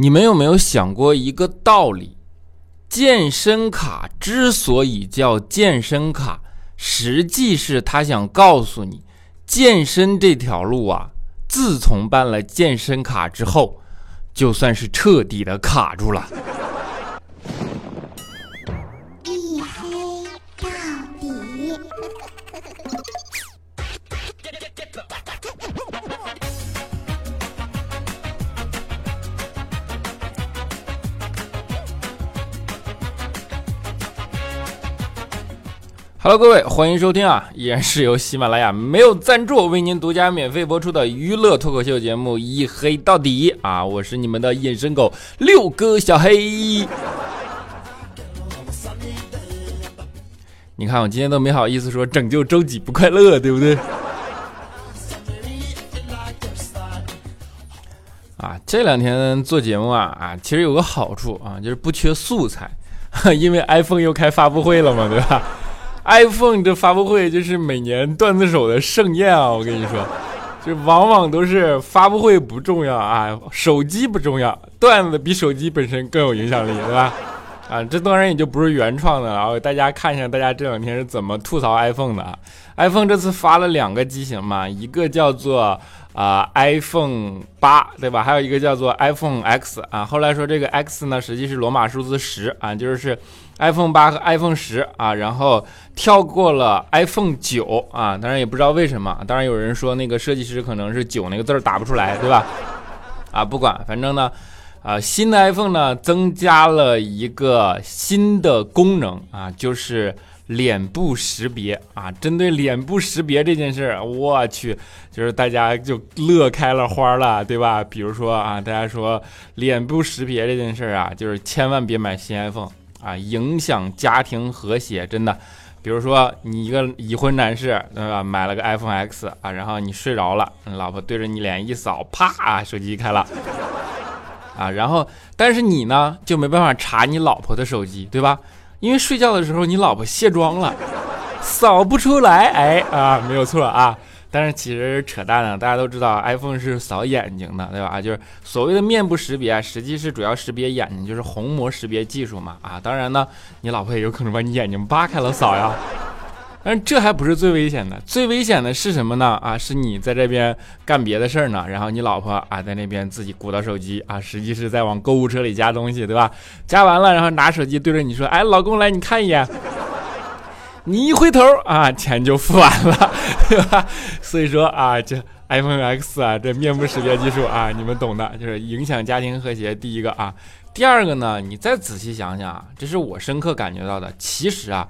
你们有没有想过一个道理？健身卡之所以叫健身卡，实际是他想告诉你，健身这条路啊，自从办了健身卡之后，就算是彻底的卡住了。Hello，各位，欢迎收听啊！依然是由喜马拉雅没有赞助为您独家免费播出的娱乐脱口秀节目《一黑到底》啊！我是你们的隐身狗六哥小黑。你看我今天都没好意思说拯救周几不快乐，对不对？啊，这两天做节目啊啊，其实有个好处啊，就是不缺素材，因为 iPhone 又开发布会了嘛，对吧？iPhone 这发布会就是每年段子手的盛宴啊！我跟你说，就往往都是发布会不重要啊，手机不重要，段子比手机本身更有影响力，对吧？啊，这当然也就不是原创的。然后大家看一下，大家这两天是怎么吐槽 iPhone 的啊？iPhone 这次发了两个机型嘛，一个叫做啊 iPhone 八，对吧？还有一个叫做 iPhone X 啊。后来说这个 X 呢，实际是罗马数字十啊，就是。iPhone 八和 iPhone 十啊，然后跳过了 iPhone 九啊，当然也不知道为什么。当然有人说那个设计师可能是九那个字打不出来，对吧？啊，不管，反正呢，啊，新的 iPhone 呢增加了一个新的功能啊，就是脸部识别啊。针对脸部识别这件事，我去，就是大家就乐开了花了，对吧？比如说啊，大家说脸部识别这件事啊，就是千万别买新 iPhone。啊，影响家庭和谐，真的。比如说，你一个已婚男士，对吧？买了个 iPhone X 啊，然后你睡着了，老婆对着你脸一扫，啪，手机开了。啊，然后，但是你呢，就没办法查你老婆的手机，对吧？因为睡觉的时候你老婆卸妆了，扫不出来。哎啊，没有错啊。但是其实扯淡呢，大家都知道 iPhone 是扫眼睛的，对吧？就是所谓的面部识别，实际是主要识别眼睛，就是虹膜识别技术嘛。啊，当然呢，你老婆也有可能把你眼睛扒开了扫呀。但是这还不是最危险的，最危险的是什么呢？啊，是你在这边干别的事儿呢，然后你老婆啊在那边自己鼓捣手机啊，实际是在往购物车里加东西，对吧？加完了，然后拿手机对着你说：“哎，老公，来你看一眼。”你一回头啊，钱就付完了，对吧？所以说啊，这 iPhone X 啊，这面部识别技术啊，你们懂的，就是影响家庭和谐。第一个啊，第二个呢，你再仔细想想啊，这是我深刻感觉到的。其实啊，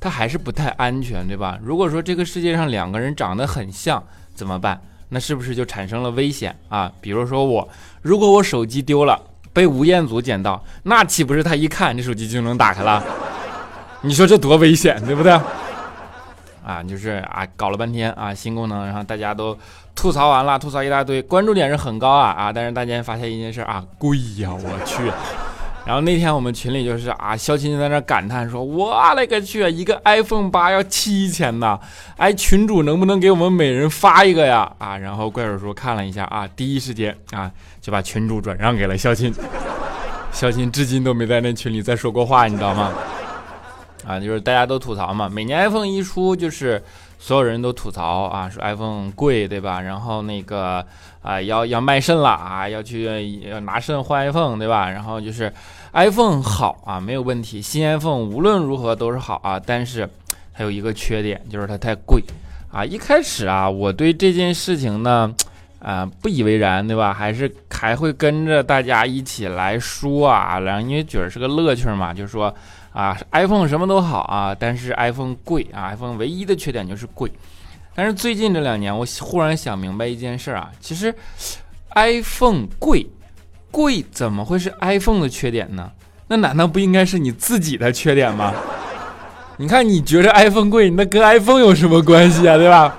它还是不太安全，对吧？如果说这个世界上两个人长得很像，怎么办？那是不是就产生了危险啊？比如说我，如果我手机丢了，被吴彦祖捡到，那岂不是他一看这手机就能打开了？你说这多危险，对不对？啊，就是啊，搞了半天啊，新功能，然后大家都吐槽完了，吐槽一大堆，关注点是很高啊啊，但是大家发现一件事啊，贵呀，我去。然后那天我们群里就是啊，肖青就在那感叹说，我勒个去，一个 iPhone 八要七千呐！哎，群主能不能给我们每人发一个呀？啊，然后怪叔叔看了一下啊，第一时间啊就把群主转让给了肖青。肖青至今都没在那群里再说过话，你知道吗？啊，就是大家都吐槽嘛，每年 iPhone 一出，就是所有人都吐槽啊，说 iPhone 贵，对吧？然后那个啊，要要卖肾了啊，要去要拿肾换 iPhone，对吧？然后就是 iPhone 好啊，没有问题，新 iPhone 无论如何都是好啊，但是它有一个缺点，就是它太贵啊。一开始啊，我对这件事情呢，啊不以为然，对吧？还是还会跟着大家一起来说啊，然后因为觉得是个乐趣嘛，就是说。啊，iPhone 什么都好啊，但是 iPhone 贵啊，iPhone 唯一的缺点就是贵。但是最近这两年，我忽然想明白一件事啊，其实 iPhone 贵，贵怎么会是 iPhone 的缺点呢？那难道不应该是你自己的缺点吗？你看，你觉得 iPhone 贵，那跟 iPhone 有什么关系啊？对吧？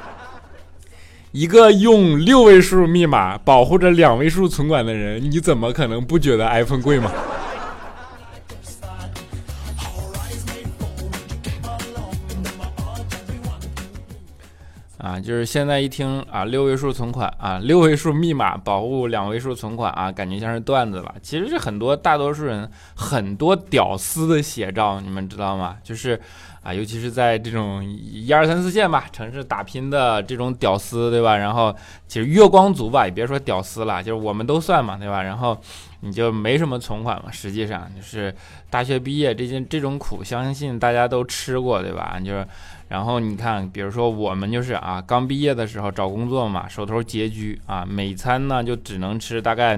一个用六位数密码保护着两位数存款的人，你怎么可能不觉得 iPhone 贵吗？啊，就是现在一听啊，六位数存款啊，六位数密码保护两位数存款啊，感觉像是段子了。其实是很多大多数人很多屌丝的写照，你们知道吗？就是啊，尤其是在这种一二三四线吧城市打拼的这种屌丝，对吧？然后其实月光族吧，也别说屌丝了，就是我们都算嘛，对吧？然后你就没什么存款嘛，实际上就是大学毕业这件这种苦，相信大家都吃过，对吧？就是。然后你看，比如说我们就是啊，刚毕业的时候找工作嘛，手头拮据啊，每餐呢就只能吃大概，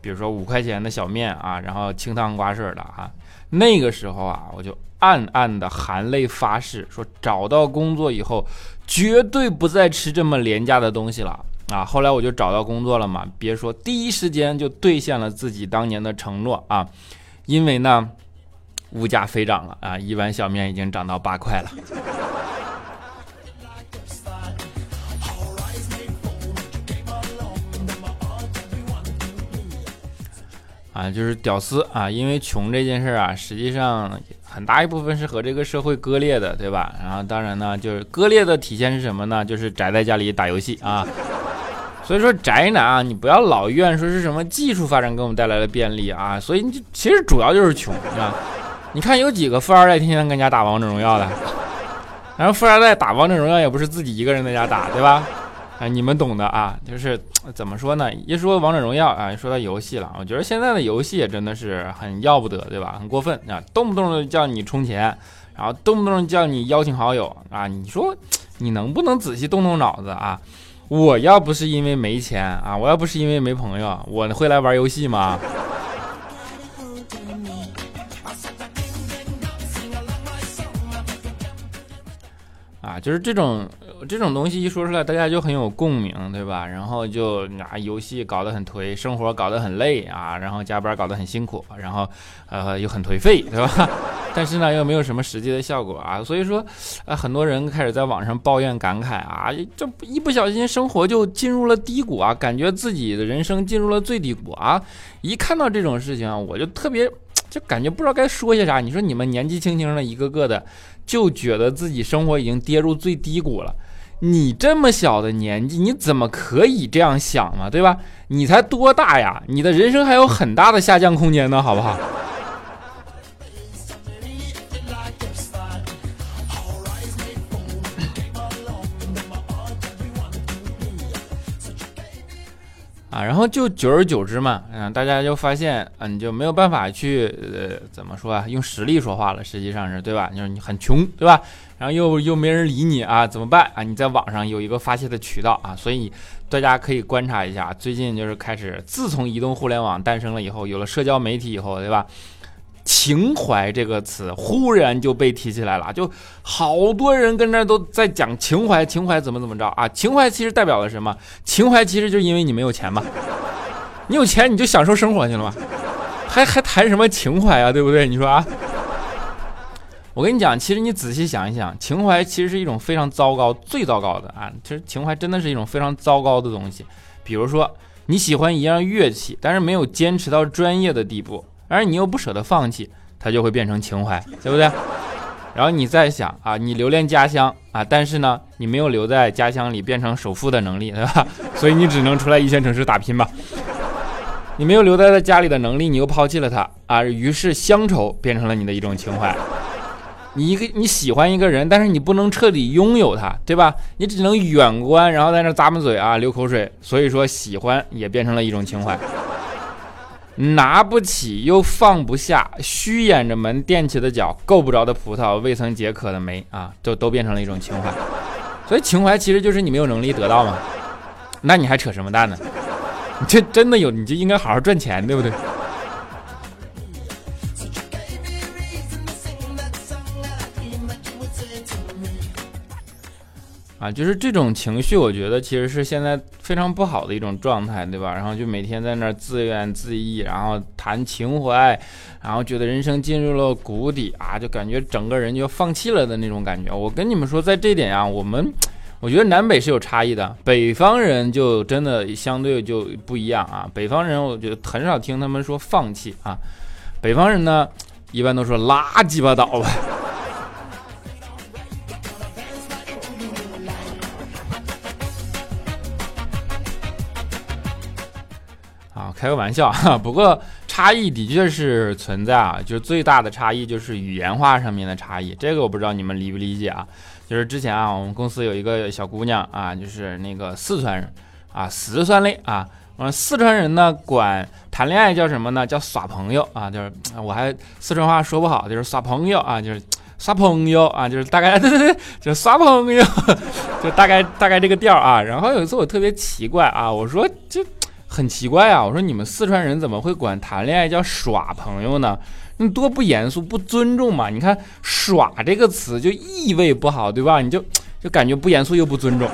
比如说五块钱的小面啊，然后清汤寡水的啊。那个时候啊，我就暗暗的含泪发誓，说找到工作以后，绝对不再吃这么廉价的东西了啊。后来我就找到工作了嘛，别说第一时间就兑现了自己当年的承诺啊，因为呢，物价飞涨了啊，一碗小面已经涨到八块了。啊，就是屌丝啊，因为穷这件事啊，实际上很大一部分是和这个社会割裂的，对吧？然后当然呢，就是割裂的体现是什么呢？就是宅在家里打游戏啊。所以说宅男啊，你不要老怨说是什么技术发展给我们带来了便利啊，所以你其实主要就是穷，啊？你看有几个富二代天天跟家打王者荣耀的，然后富二代打王者荣耀也不是自己一个人在家打，对吧？啊，你们懂的啊，就是怎么说呢？一说王者荣耀啊，说到游戏了，我觉得现在的游戏也真的是很要不得，对吧？很过分啊，动不动就叫你充钱，然后动不动叫你邀请好友啊，你说你能不能仔细动动脑子啊？我要不是因为没钱啊，我要不是因为没朋友，我会来玩游戏吗？啊，就是这种。这种东西一说出来，大家就很有共鸣，对吧？然后就啊，游戏搞得很颓，生活搞得很累啊，然后加班搞得很辛苦，然后呃又很颓废，对吧？但是呢，又没有什么实际的效果啊，所以说啊，很多人开始在网上抱怨感慨啊，这一不小心生活就进入了低谷啊，感觉自己的人生进入了最低谷啊。一看到这种事情啊，我就特别就感觉不知道该说些啥。你说你们年纪轻轻的一个个的，就觉得自己生活已经跌入最低谷了。你这么小的年纪，你怎么可以这样想嘛？对吧？你才多大呀？你的人生还有很大的下降空间呢，好不好？啊，然后就久而久之嘛，嗯，大家就发现，嗯，你就没有办法去，呃，怎么说啊？用实力说话了，实际上是对吧？就是你很穷，对吧？然后又又没人理你啊，怎么办啊？你在网上有一个发泄的渠道啊，所以大家可以观察一下，最近就是开始，自从移动互联网诞生了以后，有了社交媒体以后，对吧？情怀这个词忽然就被提起来了，就好多人跟那都在讲情怀，情怀怎么怎么着啊？情怀其实代表了什么？情怀其实就是因为你没有钱嘛，你有钱你就享受生活去了嘛，还还谈什么情怀啊？对不对？你说啊？我跟你讲，其实你仔细想一想，情怀其实是一种非常糟糕、最糟糕的啊！其实情怀真的是一种非常糟糕的东西。比如说你喜欢一样乐器，但是没有坚持到专业的地步。而你又不舍得放弃，它就会变成情怀，对不对？然后你再想啊，你留恋家乡啊，但是呢，你没有留在家乡里变成首富的能力，对吧？所以你只能出来一线城市打拼吧。你没有留在在家里的能力，你又抛弃了他啊，于是乡愁变成了你的一种情怀。你一个你喜欢一个人，但是你不能彻底拥有他，对吧？你只能远观，然后在那咂巴嘴啊，流口水。所以说，喜欢也变成了一种情怀。拿不起又放不下，虚掩着门垫起的脚，够不着的葡萄，未曾解渴的梅啊，都都变成了一种情怀。所以情怀其实就是你没有能力得到嘛，那你还扯什么淡呢？你这真的有，你就应该好好赚钱，对不对？啊，就是这种情绪，我觉得其实是现在非常不好的一种状态，对吧？然后就每天在那儿自怨自艾，然后谈情怀，然后觉得人生进入了谷底啊，就感觉整个人就放弃了的那种感觉。我跟你们说，在这点啊，我们我觉得南北是有差异的，北方人就真的相对就不一样啊。北方人我觉得很少听他们说放弃啊，北方人呢一般都说拉鸡巴倒吧。开个玩笑哈。不过差异的确是存在啊，就是最大的差异就是语言化上面的差异。这个我不知道你们理不理解啊？就是之前啊，我们公司有一个小姑娘啊，就是那个四川人啊，四川的啊。嗯，四川人呢管谈恋爱叫什么呢？叫耍朋友啊，就是我还四川话说不好，就是耍朋友啊，就是耍朋友啊，就是大概对对对，就耍朋友，就大概大概这个调啊。然后有一次我特别奇怪啊，我说这很奇怪啊，我说你们四川人怎么会管谈恋爱叫耍朋友呢？你多不严肃，不尊重嘛？你看耍这个词就意味不好，对吧？你就就感觉不严肃又不尊重。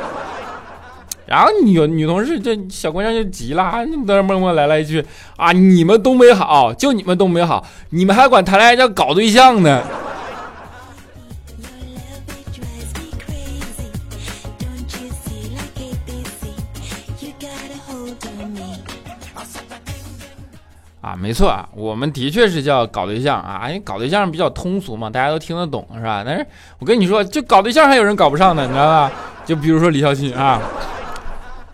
然后女女同事这小姑娘就急了，你在那默默来了一句啊，你们东北好，就你们东北好，你们还管谈恋爱叫搞对象呢。啊，没错啊，我们的确是叫搞对象啊，因为搞对象比较通俗嘛，大家都听得懂是吧？但是我跟你说，就搞对象还有人搞不上呢，你知道吧？就比如说李孝钦啊。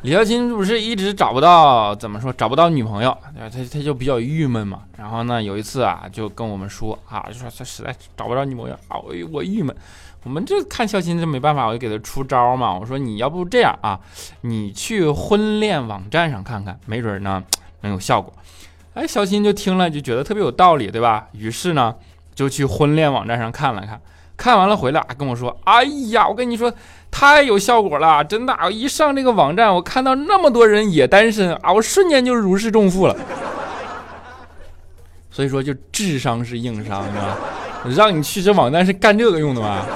李孝钦不是一直找不到怎么说找不到女朋友，他他就比较郁闷嘛。然后呢，有一次啊，就跟我们说啊，就说他实在找不着女朋友啊，我我郁闷。我们这看孝钦这没办法，我就给他出招嘛。我说你要不这样啊，你去婚恋网站上看看，没准呢能有效果。哎，小新就听了就觉得特别有道理，对吧？于是呢就去婚恋网站上看了看，看完了回来跟我说，哎呀，我跟你说。太有效果了，真的！一上这个网站，我看到那么多人也单身啊，我瞬间就如释重负了。所以说，就智商是硬伤，啊？让你去这网站是干这个用的吗？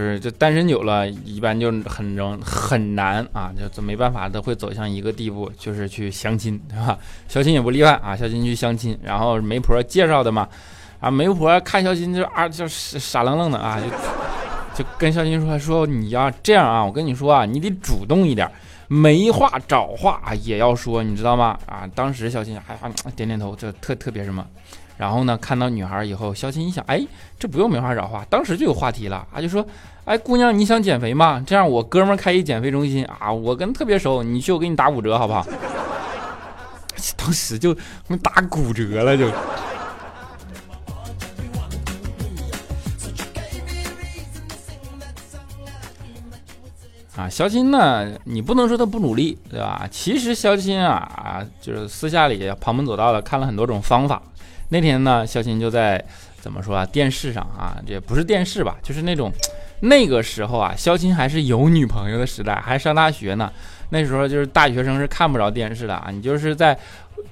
就是就单身久了，一般就很容很难啊，就就没办法都会走向一个地步，就是去相亲，对吧？相亲也不例外啊，相亲去相亲，然后媒婆介绍的嘛，啊，媒婆看相亲就啊就傻愣愣的啊，就就跟相亲说说你要这样啊，我跟你说啊，你得主动一点，没话找话也要说，你知道吗？啊，当时小亲还还点点头，这特特别什么。然后呢，看到女孩以后，肖青一想，哎，这不用没话找话，当时就有话题了啊，就说，哎，姑娘，你想减肥吗？这样我哥们开一减肥中心啊，我跟特别熟，你去我给你打五折好不好？当时就打骨折了就。啊，肖钦呢，你不能说他不努力，对吧？其实肖钦啊，就是私下里旁门左道的看了很多种方法。那天呢，肖钦就在怎么说啊？电视上啊，这不是电视吧？就是那种那个时候啊，肖钦还是有女朋友的时代，还上大学呢。那时候就是大学生是看不着电视的啊，你就是在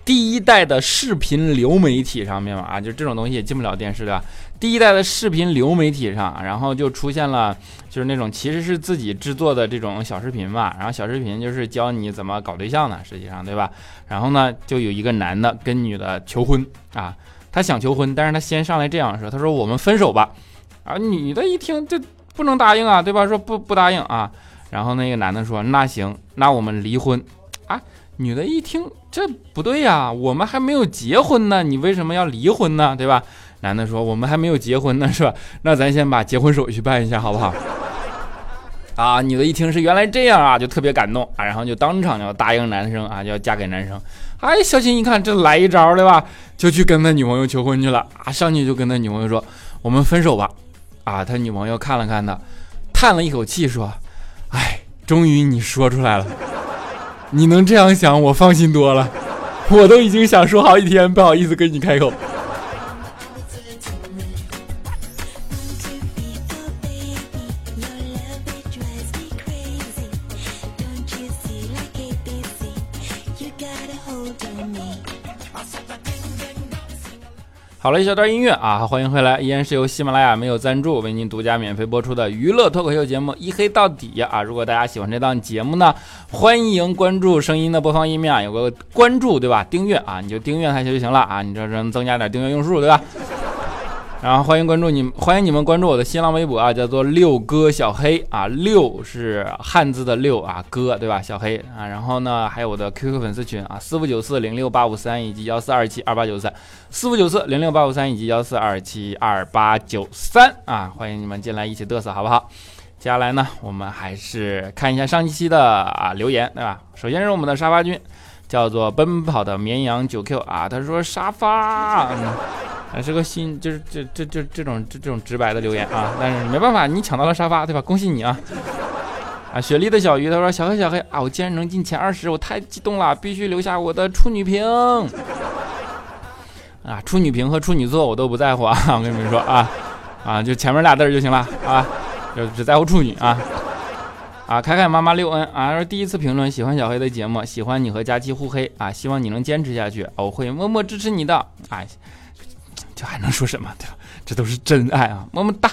第一代的视频流媒体上面嘛啊，就这种东西也进不了电视对吧？第一代的视频流媒体上，然后就出现了就是那种其实是自己制作的这种小视频嘛，然后小视频就是教你怎么搞对象的，实际上对吧？然后呢，就有一个男的跟女的求婚啊。他想求婚，但是他先上来这样说：“他说我们分手吧。”啊，女的一听这不能答应啊，对吧？说不不答应啊。然后那个男的说：“那行，那我们离婚。”啊，女的一听这不对呀，我们还没有结婚呢，你为什么要离婚呢？对吧？男的说：“我们还没有结婚呢，是吧？那咱先把结婚手续办一下，好不好？”啊，女的一听是原来这样啊，就特别感动啊，然后就当场就答应男生啊，就要嫁给男生。哎，小琴一看这来一招，对吧？就去跟他女朋友求婚去了啊！上去就跟他女朋友说：“我们分手吧。”啊，他女朋友看了看他，叹了一口气说：“哎，终于你说出来了，你能这样想，我放心多了。我都已经想说好几天，不好意思跟你开口。”好了一小段音乐啊，欢迎回来，依然是由喜马拉雅没有赞助为您独家免费播出的娱乐脱口秀节目《一黑到底》啊！如果大家喜欢这档节目呢，欢迎关注声音的播放页面啊，有个关注对吧？订阅啊，你就订阅它就行了啊，你这能增加点订阅用数对吧？然后欢迎关注你，欢迎你们关注我的新浪微博啊，叫做六哥小黑啊，六是汉字的六啊，哥对吧？小黑啊，然后呢还有我的 QQ 粉丝群啊，四五九四零六八五三以及幺四二七二八九三，四五九四零六八五三以及幺四二七二八九三啊，欢迎你们进来一起嘚瑟好不好？接下来呢，我们还是看一下上一期的啊留言对吧？首先是我们的沙发君，叫做奔跑的绵羊九 Q 啊，他说沙发。还是个新，就是这这这这种这这种直白的留言啊，但是没办法，你抢到了沙发，对吧？恭喜你啊！啊，雪莉的小鱼他说：“小黑小黑啊，我竟然能进前二十，我太激动了，必须留下我的处女屏啊！处女屏和处女座我都不在乎啊，我跟你们说啊啊，就前面俩字就行了啊，就只在乎处女啊啊！凯凯妈妈六恩啊，说第一次评论，喜欢小黑的节目，喜欢你和佳期互黑啊，希望你能坚持下去，我会默默支持你的啊。”这还能说什么对吧？这都是真爱啊！么么哒。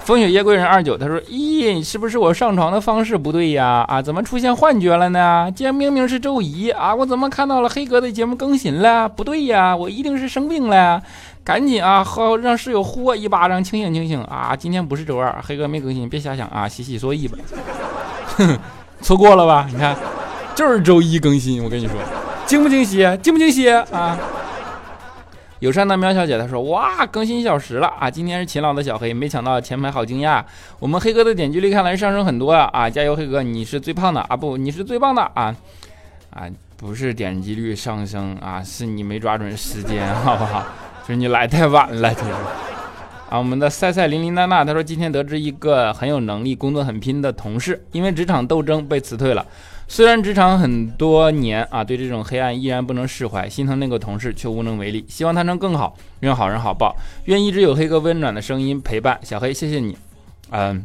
风雪夜归人二九他说：“咦，是不是我上床的方式不对呀？啊，怎么出现幻觉了呢？今天明明是周一啊，我怎么看到了黑哥的节目更新了？不对呀，我一定是生病了。赶紧啊，好让室友呼我一巴掌，清醒清醒啊！今天不是周二，黑哥没更新，别瞎想啊，洗洗作意吧。哼，错过了吧？你看，就是周一更新，我跟你说，惊不惊喜？惊不惊喜啊？”友善的喵小姐她说：“哇，更新一小时了啊！今天是勤劳的小黑，没抢到前排，好惊讶！我们黑哥的点击率看来上升很多啊！啊，加油，黑哥，你是最胖的啊！不，你是最棒的啊！啊，不是点击率上升啊，是你没抓准时间，好不好？就是你来太晚了，就是啊。我们的赛赛琳琳娜娜她说，今天得知一个很有能力、工作很拼的同事，因为职场斗争被辞退了。”虽然职场很多年啊，对这种黑暗依然不能释怀，心疼那个同事却无能为力。希望他能更好，愿好人好报，愿一直有黑哥温暖的声音陪伴。小黑，谢谢你。嗯，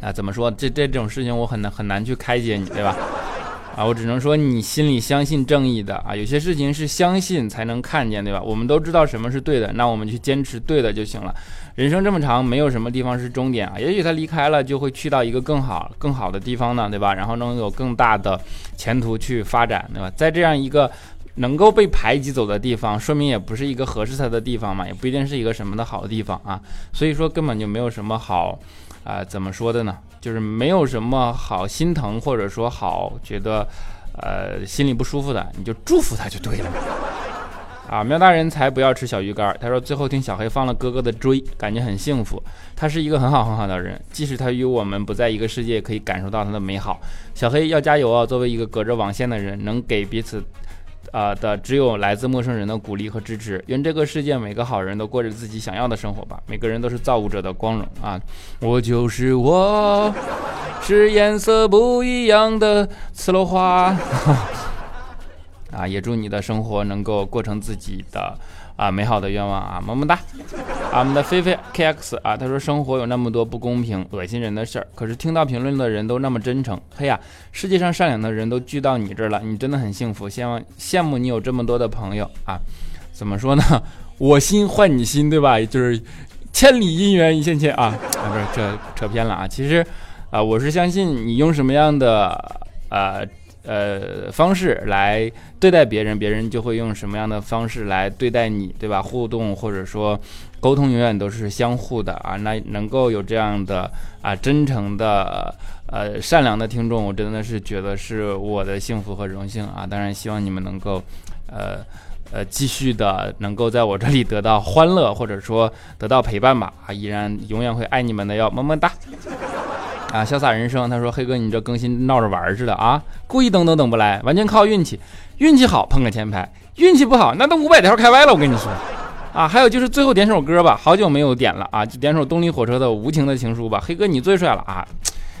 啊，怎么说？这这种事情我很难很难去开解你，对吧？啊，我只能说你心里相信正义的啊，有些事情是相信才能看见，对吧？我们都知道什么是对的，那我们去坚持对的就行了。人生这么长，没有什么地方是终点啊。也许他离开了，就会去到一个更好、更好的地方呢，对吧？然后能有更大的前途去发展，对吧？在这样一个能够被排挤走的地方，说明也不是一个合适他的地方嘛，也不一定是一个什么的好地方啊。所以说根本就没有什么好啊，怎么说的呢？就是没有什么好心疼或者说好觉得呃心里不舒服的，你就祝福他就对了。啊，喵大人才不要吃小鱼干。他说最后听小黑放了哥哥的追，感觉很幸福。他是一个很好很好的人，即使他与我们不在一个世界，可以感受到他的美好。小黑要加油啊！作为一个隔着网线的人，能给彼此，啊的只有来自陌生人的鼓励和支持。愿这个世界每个好人都过着自己想要的生活吧。每个人都是造物者的光荣啊！我就是我，是颜色不一样的刺落花。啊，也祝你的生活能够过成自己的啊美好的愿望啊，么么哒！啊，我们的菲菲 KX 啊，他说生活有那么多不公平、恶心人的事儿，可是听到评论的人都那么真诚。嘿呀，世界上善良的人都聚到你这儿了，你真的很幸福，希望羡慕你有这么多的朋友啊。怎么说呢？我心换你心，对吧？就是千里姻缘一线牵啊啊，不是这扯偏了啊。其实啊，我是相信你用什么样的呃。呃，方式来对待别人，别人就会用什么样的方式来对待你，对吧？互动或者说沟通永远都是相互的啊。那能够有这样的啊真诚的呃善良的听众，我真的是觉得是我的幸福和荣幸啊。当然，希望你们能够呃呃继续的能够在我这里得到欢乐，或者说得到陪伴吧啊！依然永远会爱你们的哟，么么哒。啊，潇洒人生，他说：“黑哥，你这更新闹着玩似的啊，故意等等等不来，完全靠运气，运气好碰个前排，运气不好那都五百条开歪了。我跟你说，啊，还有就是最后点首歌吧，好久没有点了啊，就点首动力火车的《无情的情书》吧。黑哥你最帅了啊，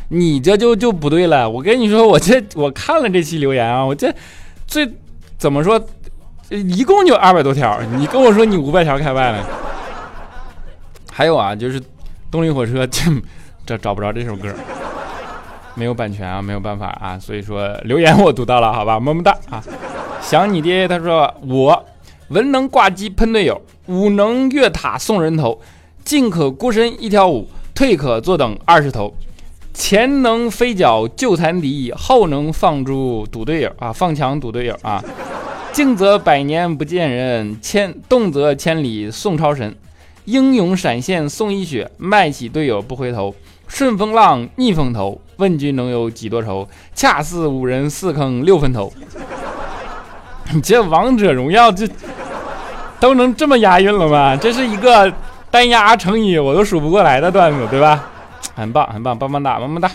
你这就就不对了。我跟你说，我这我看了这期留言啊，我这最怎么说，一共就二百多条，你跟我说你五百条开外了。还有啊，就是动力火车这。”这找不着这首歌，没有版权啊，没有办法啊，所以说留言我读到了，好吧，么么哒啊！想你爹，他说我文能挂机喷队友，武能越塔送人头，进可孤身一挑五，退可坐等二十头，前能飞脚救残敌，后能放猪堵队友啊，放墙堵队友啊，静则百年不见人，千动则千里送超神。英勇闪现送一血，卖起队友不回头。顺风浪，逆风头，问君能有几多愁？恰似五人四坑六分头。你 这王者荣耀这都能这么押韵了吗？这是一个单押成语我都数不过来的段子，对吧？很棒，很棒，棒棒哒，么么哒。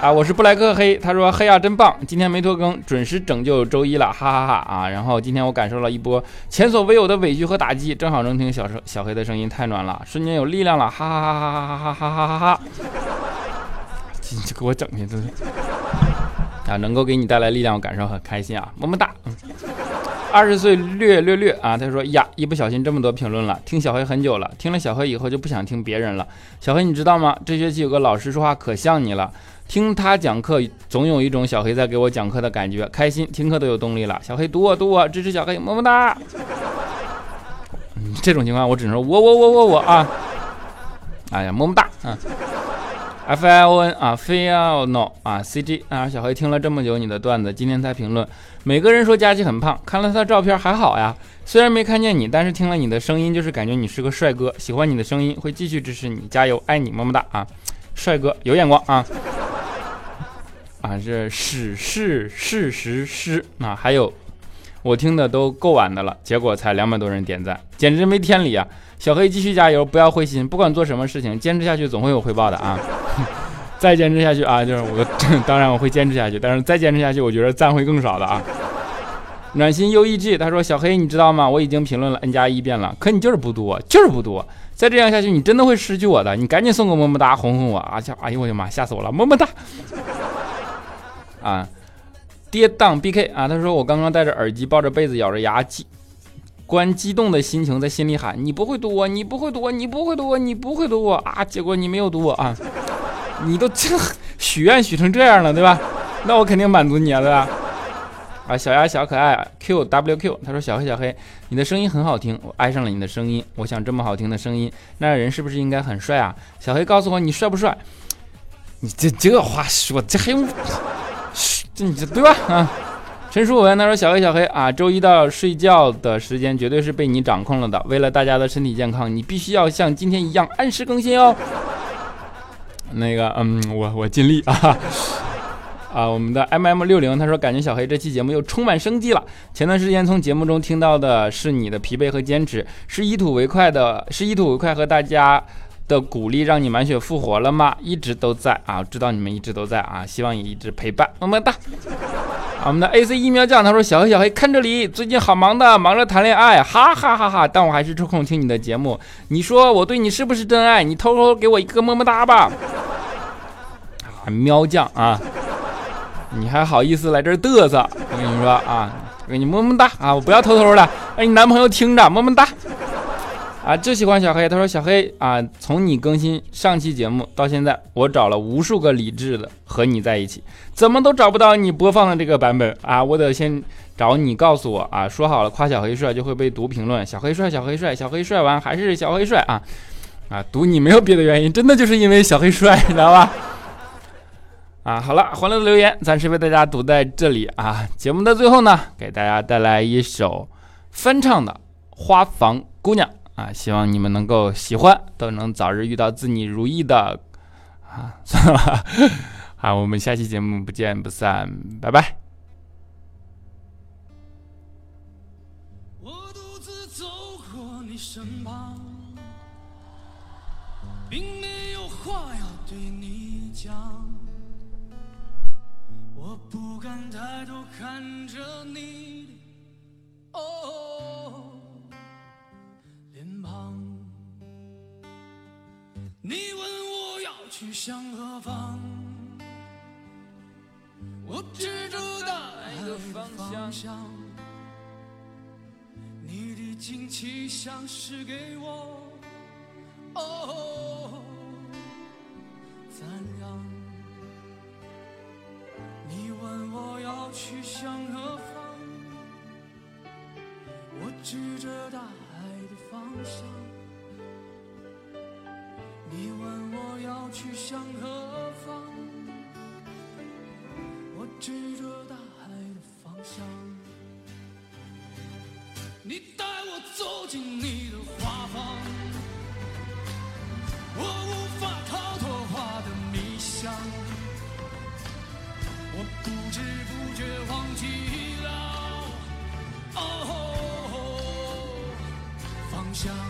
啊，我是布莱克黑，他说黑呀真棒，今天没拖更，准时拯救周一了，哈哈哈啊！然后今天我感受了一波前所未有的委屈和打击，正好能听小声小黑的声音，太暖了，瞬间有力量了，哈哈哈哈哈哈哈哈哈哈！你给我整的，这是啊，能够给你带来力量，我感受很开心啊，么么哒。二十岁略略略啊，他说呀，一不小心这么多评论了，听小黑很久了，听了小黑以后就不想听别人了。小黑你知道吗？这学期有个老师说话可像你了。听他讲课，总有一种小黑在给我讲课的感觉，开心，听课都有动力了。小黑读我读我，支持小黑，么么哒。这种情况我只能说我我我我我啊！哎呀，么么哒啊！F I O N 啊，非要 no 啊！C G 啊，小黑听了这么久你的段子，今天才评论。每个人说佳琪很胖，看了他的照片还好呀。虽然没看见你，但是听了你的声音，就是感觉你是个帅哥。喜欢你的声音，会继续支持你，加油，爱你，么么哒啊！帅哥有眼光啊！啊，这史事事实诗啊，还有我听的都够晚的了，结果才两百多人点赞，简直没天理啊！小黑继续加油，不要灰心，不管做什么事情，坚持下去总会有回报的啊！再坚持下去啊，就是我 当然我会坚持下去，但是再坚持下去，我觉得赞会更少的啊！暖心 U E G 他说：“小黑，你知道吗？我已经评论了 N 加一遍了，可你就是不多，就是不多。再这样下去，你真的会失去我的。你赶紧送个么么哒，哄哄我啊！哎呦我的妈，吓死我了，么么哒！”啊，跌宕 B K 啊！他说我刚刚戴着耳机，抱着被子，咬着牙，激关激动的心情在心里喊：你不会读我，你不会读我，你不会读我，你不会读我啊！结果你没有读我啊！你都这许愿许成这样了，对吧？那我肯定满足你啊，对吧？啊，小鸭小可爱 Q W Q，他说小黑小黑，你的声音很好听，我爱上了你的声音。我想这么好听的声音，那人是不是应该很帅啊？小黑告诉我你帅不帅？你这这话说这还用？这你这对吧？啊，陈淑文他说：“小黑小黑啊，周一到睡觉的时间绝对是被你掌控了的。为了大家的身体健康，你必须要像今天一样按时更新哦。”那个，嗯，我我尽力啊。啊，我们的 M M 六零他说：“感觉小黑这期节目又充满生机了。前段时间从节目中听到的是你的疲惫和坚持，是以土为快的，是以土为快和大家。”的鼓励让你满血复活了吗？一直都在啊，知道你们一直都在啊，希望也一直陪伴，么么哒。我们的 AC 疫苗酱他说：“小黑小黑看这里，最近好忙的，忙着谈恋爱，哈哈哈哈！但我还是抽空听你的节目。你说我对你是不是真爱？你偷偷给我一个么么哒吧。”，喵酱啊，你还好意思来这儿嘚瑟？我跟你说啊，给你么么哒啊，我不要偷偷的，让你男朋友听着，么么哒。啊，就喜欢小黑。他说：“小黑啊，从你更新上期节目到现在，我找了无数个理智的和你在一起，怎么都找不到你播放的这个版本啊！我得先找你告诉我啊。说好了，夸小黑帅就会被读评论，小黑帅，小黑帅，小黑帅完还是小黑帅啊啊！读你没有别的原因，真的就是因为小黑帅，你知道吧？啊，好了，欢乐的留言暂时为大家读在这里啊。节目的最后呢，给大家带来一首翻唱的《花房姑娘》。”啊，希望你们能够喜欢，都能早日遇到自你如意的啊！算了，好，我们下期节目不见不散，拜拜。我独自走过你身旁，并没有话要对你讲，我不敢抬头看着你，哦。你问我要去向何方，我指着大爱的方向。你的惊奇像是给我哦赞扬。你问我要去向何方，我指着大海的方向。你问我要去向何方，我指着大海的方向。你带我走进你的花房，我无法逃脱花的迷香，我不知不觉忘记了方向。